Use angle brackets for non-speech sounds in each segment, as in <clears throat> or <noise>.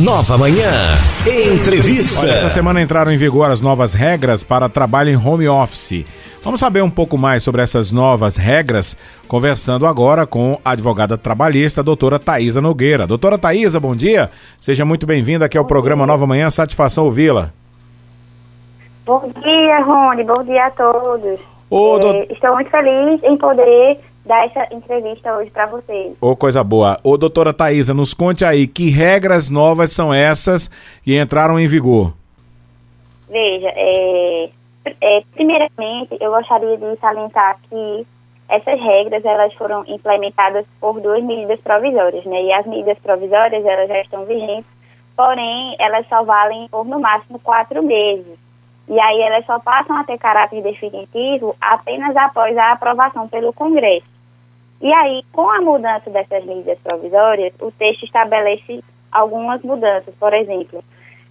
Nova Manhã, entrevista. Essa semana entraram em vigor as novas regras para trabalho em home office. Vamos saber um pouco mais sobre essas novas regras, conversando agora com a advogada trabalhista, a doutora Thaisa Nogueira. Doutora Thaisa, bom dia. Seja muito bem-vinda aqui ao programa Nova Manhã. Satisfação ouvi-la. Bom dia, Rony. Bom dia a todos. Ô, É, do- Estou muito feliz em poder dar essa entrevista hoje para vocês. Ô, coisa boa. Ô, doutora Thaisa, nos conte aí que regras novas são essas que entraram em vigor. Veja, é, é, primeiramente, eu gostaria de salientar que essas regras elas foram implementadas por duas medidas provisórias, né? E as medidas provisórias elas já estão vigentes, porém elas só valem por no máximo quatro meses. E aí elas só passam a ter caráter definitivo apenas após a aprovação pelo Congresso. E aí, com a mudança dessas medidas provisórias, o texto estabelece algumas mudanças. Por exemplo,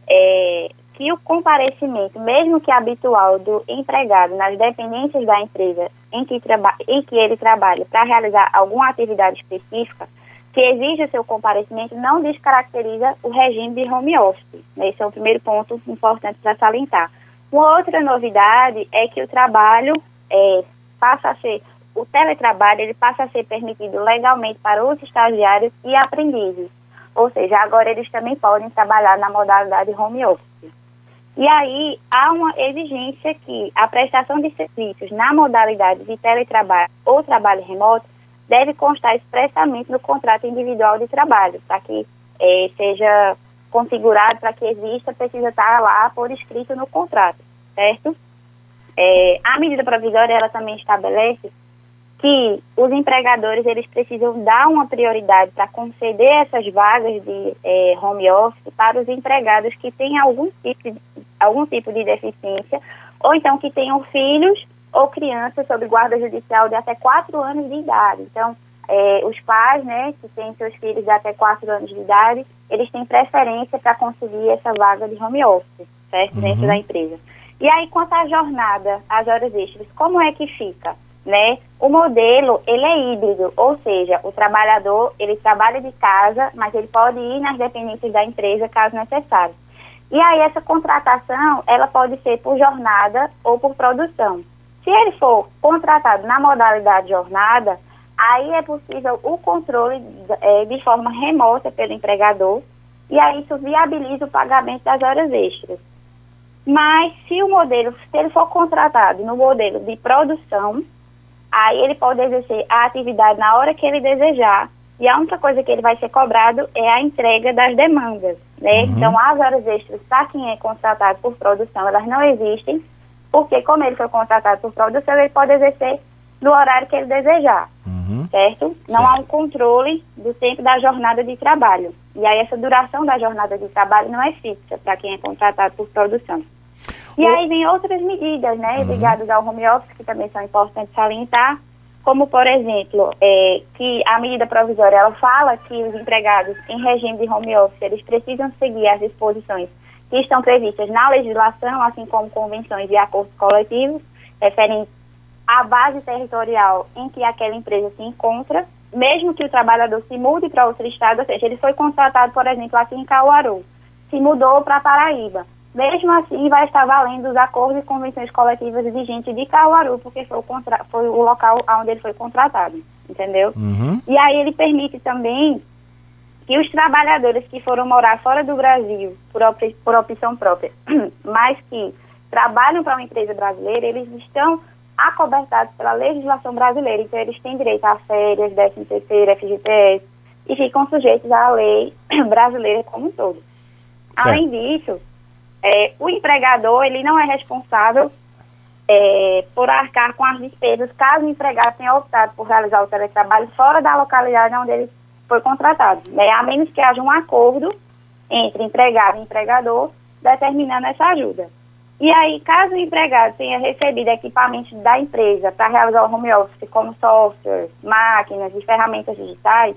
é, que o comparecimento, mesmo que habitual, do empregado nas dependências da empresa em que, em que ele trabalha para realizar alguma atividade específica, que exige o seu comparecimento, não descaracteriza o regime de home office. Esse é o primeiro ponto importante para salientar. Uma outra novidade é que o trabalho é, passa a ser, o teletrabalho ele passa a ser permitido legalmente para os estagiários e aprendizes. Ou seja, agora eles também podem trabalhar na modalidade home office. E aí há uma exigência que a prestação de serviços na modalidade de teletrabalho ou trabalho remoto deve constar expressamente no contrato individual de trabalho, para que eh, seja configurado, para que exista, precisa estar lá por escrito no contrato, certo? Eh, a medida provisória ela também estabelece que os empregadores eles precisam dar uma prioridade para conceder essas vagas de eh, home office para os empregados que têm algum tipo, de, algum tipo de deficiência ou então que tenham filhos ou crianças sob guarda judicial de até quatro anos de idade. Então, eh, os pais, né, que têm seus filhos de até quatro anos de idade, eles têm preferência para conseguir essa vaga de home office, certo, dentro da empresa. E aí, quanto à jornada, às horas extras, como é que fica? Né? O modelo, ele é híbrido, ou seja, o trabalhador, ele trabalha de casa, mas ele pode ir nas dependências da empresa caso necessário. E aí essa contratação, ela pode ser por jornada ou por produção. Se ele for contratado na modalidade jornada, aí é possível o controle eh, de forma remota pelo empregador, e aí isso viabiliza o pagamento das horas extras. Mas se o modelo, se ele for contratado no modelo de produção, aí ele pode exercer a atividade na hora que ele desejar e a única coisa que ele vai ser cobrado é a entrega das demandas, né? Então, as horas extras para quem é contratado por produção, elas não existem, porque como ele foi contratado por produção, ele pode exercer no horário que ele desejar, certo? Não há um controle do tempo da jornada de trabalho. E aí essa duração da jornada de trabalho não é fixa para quem é contratado por produção. E aí vem outras medidas, né, ligadas ao home office, que também são importantes salientar, como, por exemplo, é, que a medida provisória, ela fala que os empregados em regime de home office, eles precisam seguir as disposições que estão previstas na legislação, assim como convenções e acordos coletivos, referentes à base territorial em que aquela empresa se encontra, mesmo que o trabalhador se mude para outro estado, ou seja, ele foi contratado, por exemplo, aqui em Caruaru, se mudou para Paraíba. Mesmo assim, vai estar valendo os acordos e convenções coletivas vigentes de Caruaru, porque foi o, contra foi o local onde ele foi contratado, entendeu? Uhum. E aí ele permite também que os trabalhadores que foram morar fora do Brasil por, op por opção própria, <clears throat> mas que trabalham para uma empresa brasileira, eles estão acobertados pela legislação brasileira. Então, eles têm direito a férias, 13 terceiro, FGTS, e ficam sujeitos à lei <clears throat> brasileira como um todo. Certo. Além disso, é, o empregador ele não é responsável é, por arcar com as despesas caso o empregado tenha optado por realizar o teletrabalho fora da localidade onde ele foi contratado, né? a menos que haja um acordo entre empregado e empregador determinando essa ajuda. E aí, caso o empregado tenha recebido equipamentos da empresa para realizar o home office, como software, máquinas e ferramentas digitais,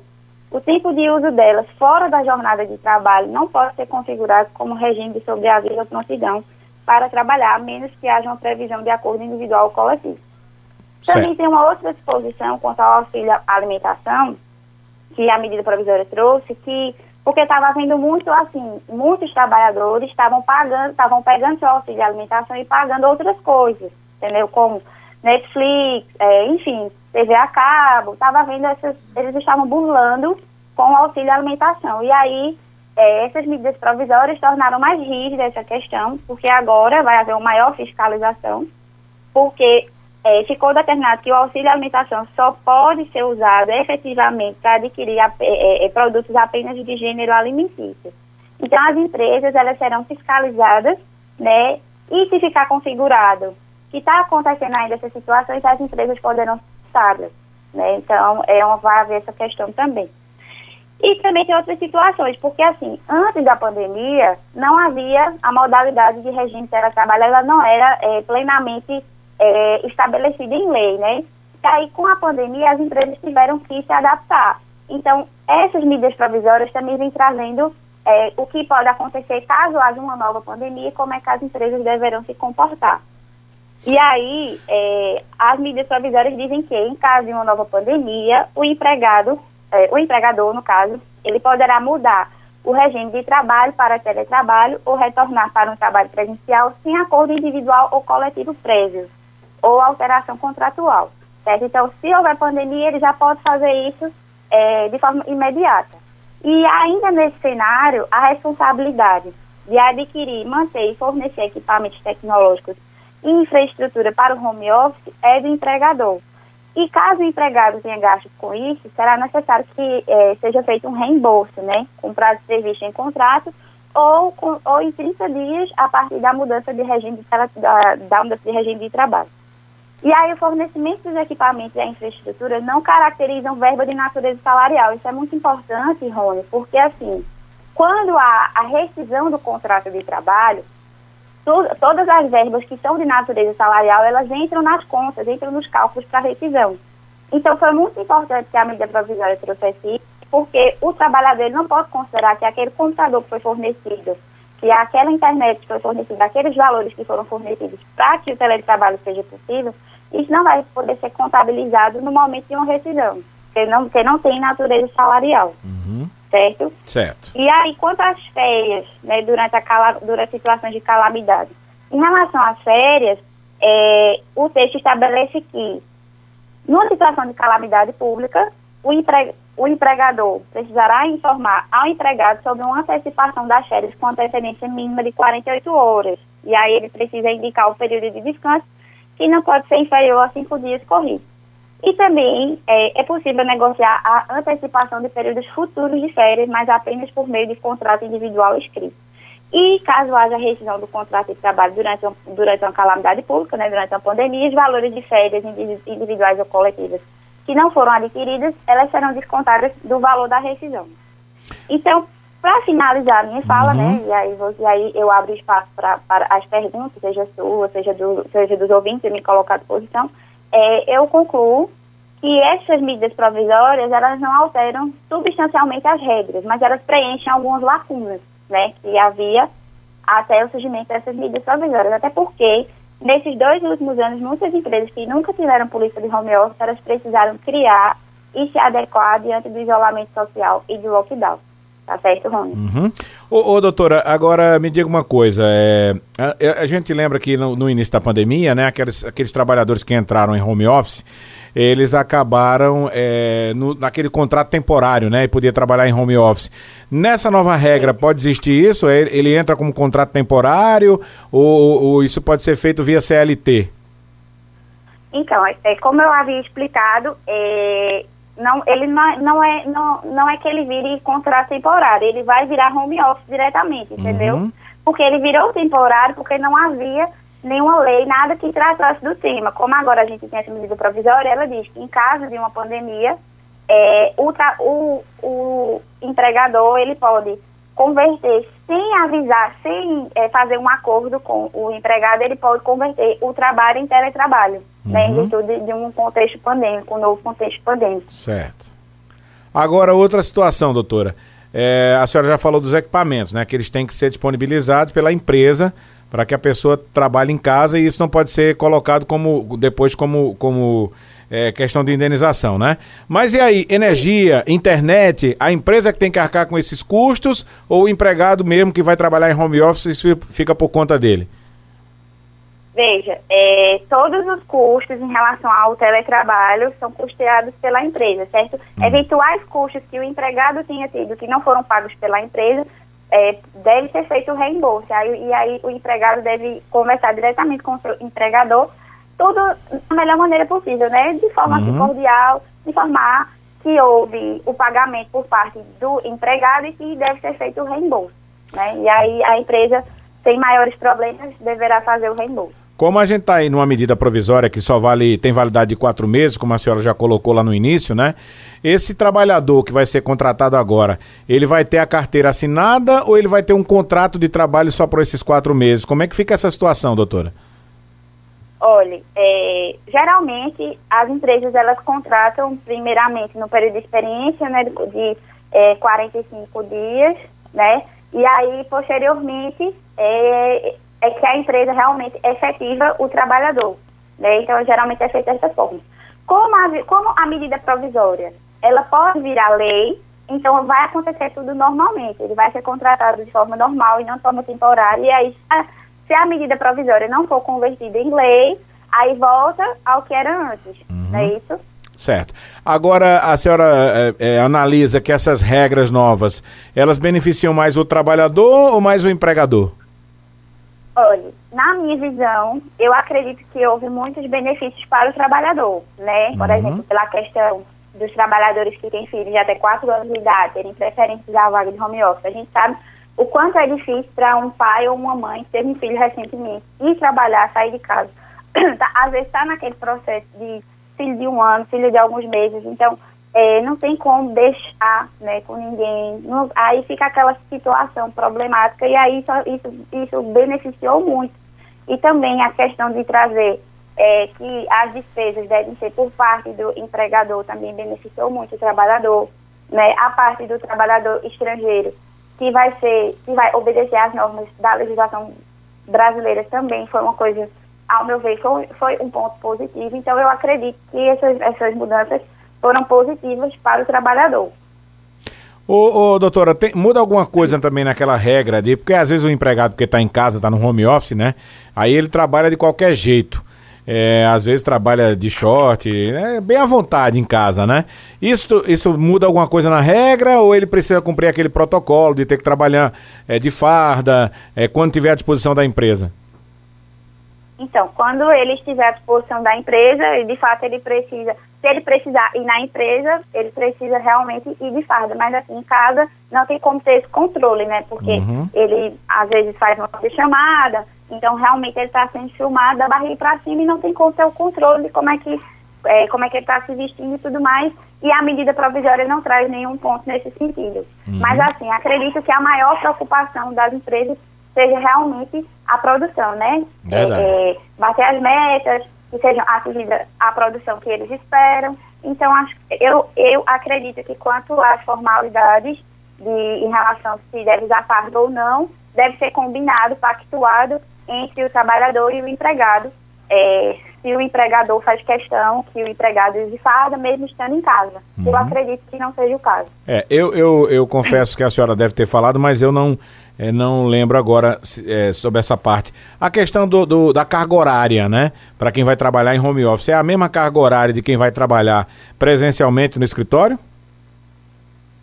o tempo de uso delas fora da jornada de trabalho não pode ser configurado como regime de sobreaviso ou prontidão para trabalhar, a menos que haja uma previsão de acordo individual ou coletivo. Também Certo. tem uma outra disposição quanto ao auxílio à alimentação, que a medida provisória trouxe, que porque estava havendo muito assim, muitos trabalhadores estavam pagando, estavam pegando seu auxílio de alimentação e pagando outras coisas, entendeu? Como Netflix, é, enfim, TV a cabo, estava vendo essas, eles estavam burlando com o auxílio alimentação. E aí, é, essas medidas provisórias tornaram mais rígida essa questão, porque agora vai haver uma maior fiscalização, porque é, ficou determinado que o auxílio alimentação só pode ser usado efetivamente para adquirir a, é, é, produtos apenas de gênero alimentício. Então, as empresas elas serão fiscalizadas, né? E se ficar configurado que está acontecendo ainda essas situações, as empresas poderão ser né? Então, é uma, vai haver essa questão também. E também tem outras situações, porque assim, antes da pandemia, não havia a modalidade de regime teletrabalho, ela não era é, plenamente é, estabelecida em lei, né? E aí, com a pandemia, as empresas tiveram que se adaptar. Então, essas medidas provisórias também vêm trazendo é, o que pode acontecer caso haja uma nova pandemia e como é que as empresas deverão se comportar. E aí, é, as medidas provisórias dizem que, em caso de uma nova pandemia, o empregado, é, o empregador, no caso, ele poderá mudar o regime de trabalho para teletrabalho ou retornar para um trabalho presencial sem acordo individual ou coletivo prévio ou alteração contratual. Certo? Então, se houver pandemia, ele já pode fazer isso é, de forma imediata. E ainda nesse cenário, a responsabilidade de adquirir, manter e fornecer equipamentos tecnológicos infraestrutura para o home office é do empregador. E caso o empregado tenha gastos com isso, será necessário que é, seja feito um reembolso, né, com prazo previsto em contrato ou, com, ou em 30 dias a partir da mudança de regime de, da, da mudança de regime de trabalho. E aí o fornecimento dos equipamentos e a infraestrutura não caracterizam verba de natureza salarial. Isso é muito importante, Rony, porque assim, quando há a rescisão do contrato de trabalho, tu, todas as verbas que são de natureza salarial, elas entram nas contas, entram nos cálculos para rescisão. Então foi muito importante que a medida provisória trouxesse isso, porque o trabalhador não pode considerar que aquele computador que foi fornecido, que aquela internet que foi fornecida, aqueles valores que foram fornecidos para que o teletrabalho seja possível, isso não vai poder ser contabilizado no momento de uma rescisão, porque não, porque não tem natureza salarial. Uhum. Certo? Certo. E aí, quanto às férias, né, durante, a durante situações de calamidade? Em relação às férias, é, o texto estabelece que, numa situação de calamidade pública, o, empre, o empregador precisará informar ao empregado sobre uma antecipação das férias com antecedência mínima de 48 horas. E aí ele precisa indicar o período de descanso que não pode ser inferior a cinco dias corridos. E também é, é, possível negociar a antecipação de períodos futuros de férias, mas apenas por meio de contrato individual escrito. E caso haja rescisão do contrato de trabalho durante, durante uma calamidade pública, né, durante uma pandemia, os valores de férias individuais ou coletivas que não foram adquiridas, elas serão descontadas do valor da rescisão. Então, para finalizar a minha fala, né, uhum. né, e aí, e aí eu abro espaço para as perguntas, seja sua, seja, do, seja dos ouvintes, me colocar à disposição, é, eu concluo que essas medidas provisórias, elas não alteram substancialmente as regras, mas elas preenchem algumas lacunas, né, que havia até o surgimento dessas medidas provisórias, até porque nesses dois últimos anos, muitas empresas que nunca tiveram polícia de home office, elas precisaram criar e se adequar diante do isolamento social e do lockdown. Tá certo, Rony? Uhum. Ô, ô, doutora, agora me diga uma coisa. É, a, a gente lembra que no, no, início da pandemia, né, aqueles, aqueles trabalhadores que entraram em home office, eles acabaram é, no, naquele contrato temporário, né? E podia trabalhar em home office. Nessa nova regra, pode existir isso? Ele, ele entra como contrato temporário ou, ou, isso pode ser feito via CLT? Então, é, como eu havia explicado, é, não, ele não, não, é, não, não é que ele vire contrato temporário, ele vai virar home office diretamente, entendeu? Uhum. Porque ele virou temporário porque não havia nenhuma lei, nada que tratasse do tema. Como agora a gente tem essa medida provisória, ela diz que em caso de uma pandemia, é, o, o, o empregador ele pode converter sem avisar, sem é, fazer um acordo com o empregado, ele pode converter o trabalho em teletrabalho, uhum. né, em uhum. virtude de um contexto pandêmico, um novo contexto pandêmico. Certo. Agora, outra situação, doutora. É, a senhora já falou dos equipamentos, né, que eles têm que ser disponibilizados pela empresa para que a pessoa trabalhe em casa e isso não pode ser colocado como depois como, como é, questão de indenização, né? Mas e aí, energia, internet, a empresa que tem que arcar com esses custos ou o empregado mesmo que vai trabalhar em home office isso fica por conta dele? Veja, é, todos os custos em relação ao teletrabalho são custeados pela empresa, certo? Hum. Eventuais custos que o empregado tenha tido que não foram pagos pela empresa, é, deve ser feito o reembolso. Aí, e aí o empregado deve conversar diretamente com o seu empregador, tudo da melhor maneira possível, né? De forma uhum. cordial, informar que houve o pagamento por parte do empregado e que deve ser feito o reembolso. Né? E aí a empresa, sem maiores problemas, deverá fazer o reembolso. Como a gente está aí numa medida provisória que só vale, tem validade de quatro meses, como a senhora já colocou lá no início, né? Esse trabalhador que vai ser contratado agora, ele vai ter a carteira assinada ou ele vai ter um contrato de trabalho só por esses quatro meses? Como é que fica essa situação, doutora? Olhe, é, geralmente as empresas elas contratam primeiramente no período de experiência, né, de, de é, 45 dias, né? E aí, posteriormente, é, é que a empresa realmente efetiva o trabalhador. Né? Então, geralmente é feito dessa forma. Como a, como a medida provisória, ela pode virar lei, então vai acontecer tudo normalmente. Ele vai ser contratado de forma normal e não de forma temporária. E aí, se a medida provisória não for convertida em lei, aí volta ao que era antes. Uhum. Não é isso? Certo. Agora, a senhora é, é, analisa que essas regras novas, elas beneficiam mais o trabalhador ou mais o empregador? Olha, na minha visão, eu acredito que houve muitos benefícios para o trabalhador, né? Por uhum. exemplo, pela questão dos trabalhadores que têm filhos de até 4 anos de idade, terem preferência a vaga de home office. A gente sabe o quanto é difícil para um pai ou uma mãe ter um filho recentemente e trabalhar, sair de casa. <clears throat> Tá, às vezes está naquele processo de filho de um ano, filho de alguns meses. Então, é, não tem como deixar né, com ninguém. Não, aí fica aquela situação problemática e aí isso, isso, isso beneficiou muito. E também a questão de trazer é, que as despesas devem ser por parte do empregador também beneficiou muito o trabalhador. Né, a parte do trabalhador estrangeiro, que vai ser, que vai obedecer às normas da legislação brasileira também foi uma coisa, ao meu ver, foi, foi um ponto positivo. Então eu acredito que essas, essas mudanças foram positivas para o trabalhador. Ô, ô doutora, tem, muda alguma coisa também naquela regra de, porque às vezes o empregado que está em casa, está no home office, né? Aí ele trabalha de qualquer jeito. É, às vezes trabalha de short, é, bem à vontade em casa, né? Isso, isso muda alguma coisa na regra ou ele precisa cumprir aquele protocolo de ter que trabalhar é, de farda é, quando tiver à disposição da empresa? Então, quando ele estiver à disposição da empresa, de fato ele precisa se ele precisar ir na empresa, ele precisa realmente ir de farda. Mas assim, em casa não tem como ter esse controle, né? Porque uhum. ele às vezes faz uma chamada, então realmente ele está sendo filmado da barriga para cima e não tem como ter o controle de como é que, é, como é que ele está se vestindo e tudo mais. E a medida provisória não traz nenhum ponto nesse sentido. Uhum. Mas assim, acredito que a maior preocupação das empresas seja realmente a produção, né? É, é, bater as metas, que sejam atingida a produção que eles esperam. Então, acho, eu, eu acredito que quanto às formalidades de, em relação se deve usar fardo ou não, deve ser combinado, pactuado entre o trabalhador e o empregado. É, se o empregador faz questão que o empregado use farda, mesmo estando em casa. Uhum. Eu acredito que não seja o caso. É, eu, eu, eu confesso que a senhora deve ter falado, mas eu não é, não lembro agora é, sobre essa parte. A questão do, do da carga horária, né? Para quem vai trabalhar em home office, é a mesma carga horária de quem vai trabalhar presencialmente no escritório?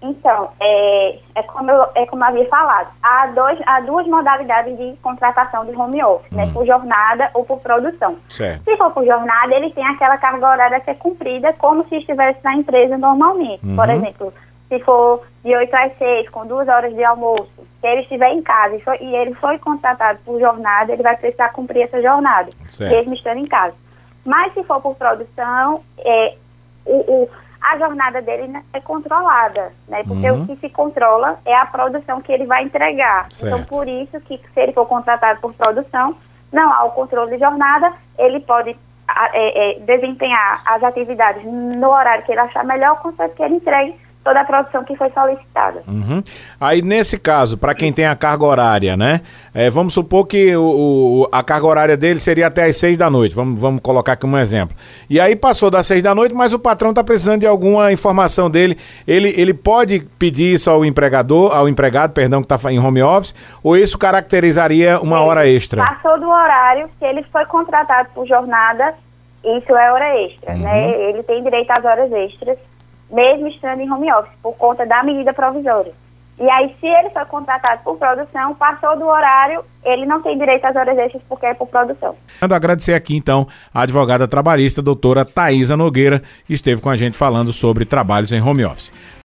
Então, é, é, como, eu, é como eu havia falado, há, dois, há duas modalidades de contratação de home office, né? hum. né? Por jornada ou por produção. Certo. Se for por jornada, ele tem aquela carga horária a ser cumprida como se estivesse na empresa normalmente. Uhum. Por exemplo, se for de 8 às 6, com duas horas de almoço, se ele estiver em casa e, foi, e ele foi contratado por jornada, ele vai precisar cumprir essa jornada, certo. mesmo estando em casa. Mas se for por produção, é, o, o, a jornada dele é controlada, né? Porque uhum. o que se controla é a produção que ele vai entregar. Então, certo. Então, por isso que se ele for contratado por produção, não há o controle de jornada, ele pode é, é, desempenhar as atividades no horário que ele achar melhor, contanto que ele entregue toda a produção que foi solicitada. Uhum. Aí, nesse caso, para quem tem a carga horária, né? É, vamos supor que o, o, a carga horária dele seria até as seis da noite. Vamos, vamos colocar aqui um exemplo. E aí passou das seis da noite, mas o patrão está precisando de alguma informação dele. Ele, ele pode pedir isso ao empregador, ao empregado, perdão, que está em home office, ou isso caracterizaria uma Ele hora extra? Passou do horário, se ele foi contratado por jornada, isso é hora extra, né? Ele tem direito às horas extras mesmo estando em home office, por conta da medida provisória. E aí, se ele foi contratado por produção, passou do horário, ele não tem direito às horas extras porque é por produção. Quero agradecer aqui, então, a advogada trabalhista, doutora Thaisa Nogueira, que esteve com a gente falando sobre trabalhos em home office.